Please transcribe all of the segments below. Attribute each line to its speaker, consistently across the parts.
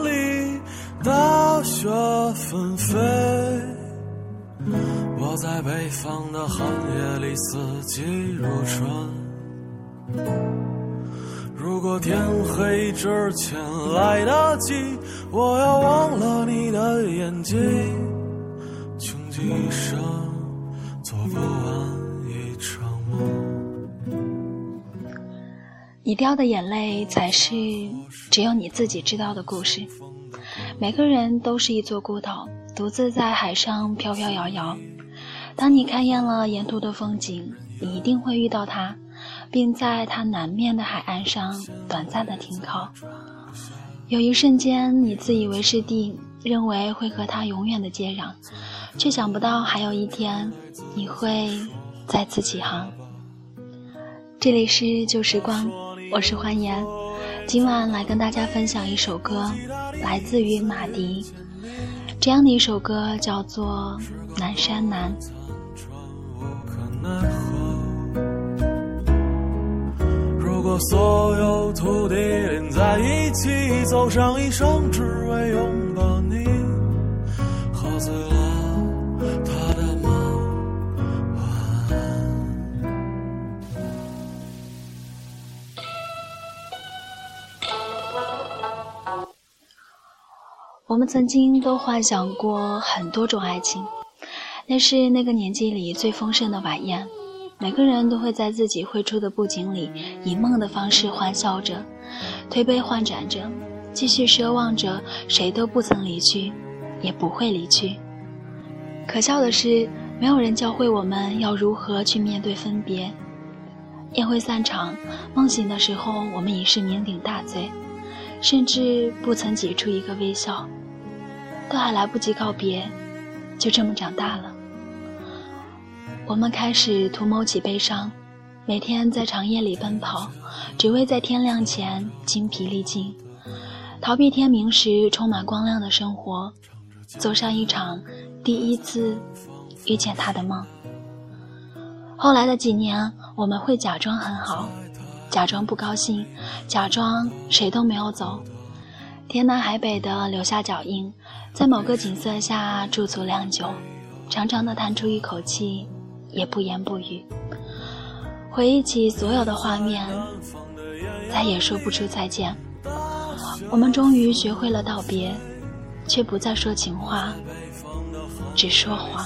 Speaker 1: 里，大雪纷飞；我在北方的寒夜里，四季如春。如果天黑之前来得及，我要忘了你的眼睛，穷极一生做不完一场梦。
Speaker 2: 你掉的眼泪，才是只有你自己知道的故事。每个人都是一座孤岛，独自在海上飘飘摇摇。当你看厌了沿途的风景，你一定会遇到他，并在它南面的海岸上短暂的停靠。有一瞬间，你自以为是地认为会和它永远的接壤，却想不到还有一天，你会再次起航。这里是旧时光。我是欢颜，今晚来跟大家分享一首歌，来自于马迪。这样的一首歌叫做《南山南》。
Speaker 1: 如果所有土地连在一起，走上一生，只为拥抱你，喝醉了
Speaker 2: 我们曾经都幻想过很多种爱情，那是那个年纪里最丰盛的晚宴。每个人都会在自己绘出的布景里，以梦的方式欢笑着，推杯换盏着，继续奢望着谁都不曾离去，也不会离去。可笑的是，没有人教会我们要如何去面对分别。宴会散场，梦醒的时候，我们已是酩酊大醉，甚至不曾挤出一个微笑。都还来不及告别，就这么长大了。我们开始图谋起悲伤，每天在长夜里奔跑，只为在天亮前精疲力尽，逃避天明时充满光亮的生活，走上一场第一次遇见他的梦。后来的几年，我们会假装很好，假装不高兴，假装谁都没有走，天南海北的留下脚印。在某个景色下驻足良久，长长的叹出一口气，也不言不语。回忆起所有的画面，再也说不出再见。我们终于学会了道别，却不再说情话，只说谎。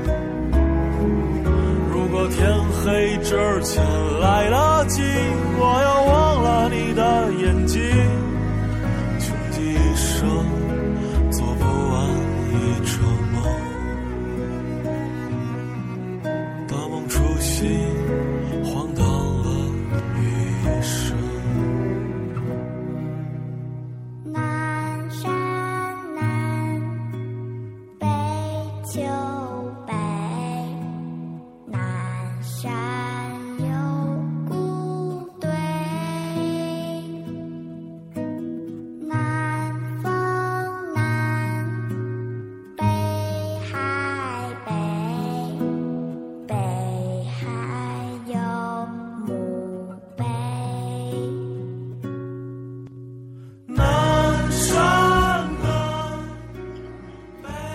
Speaker 1: 天黑之前来得及，我要忘了你的眼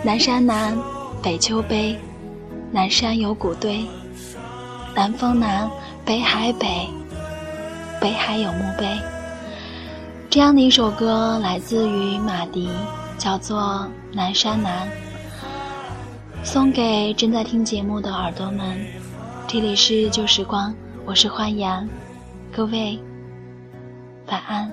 Speaker 2: 南山南，北秋悲，南山有古堆。南风南，北海北，北海有墓碑。这样的一首歌来自于马迪，叫做《南山南》，送给正在听节目的耳朵们。这里是旧时光，我是欢颜，各位晚安。